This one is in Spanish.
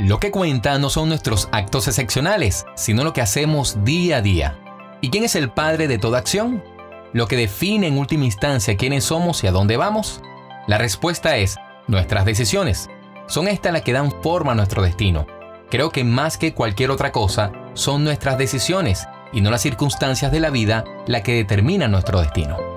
Lo que cuenta no son nuestros actos excepcionales, sino lo que hacemos día a día. ¿Y quién es el padre de toda acción? Lo que define en última instancia quiénes somos y a dónde vamos. La respuesta es nuestras decisiones. Son estas las que dan forma a nuestro destino. Creo que más que cualquier otra cosa, son nuestras decisiones y no las circunstancias de la vida las que determinan nuestro destino.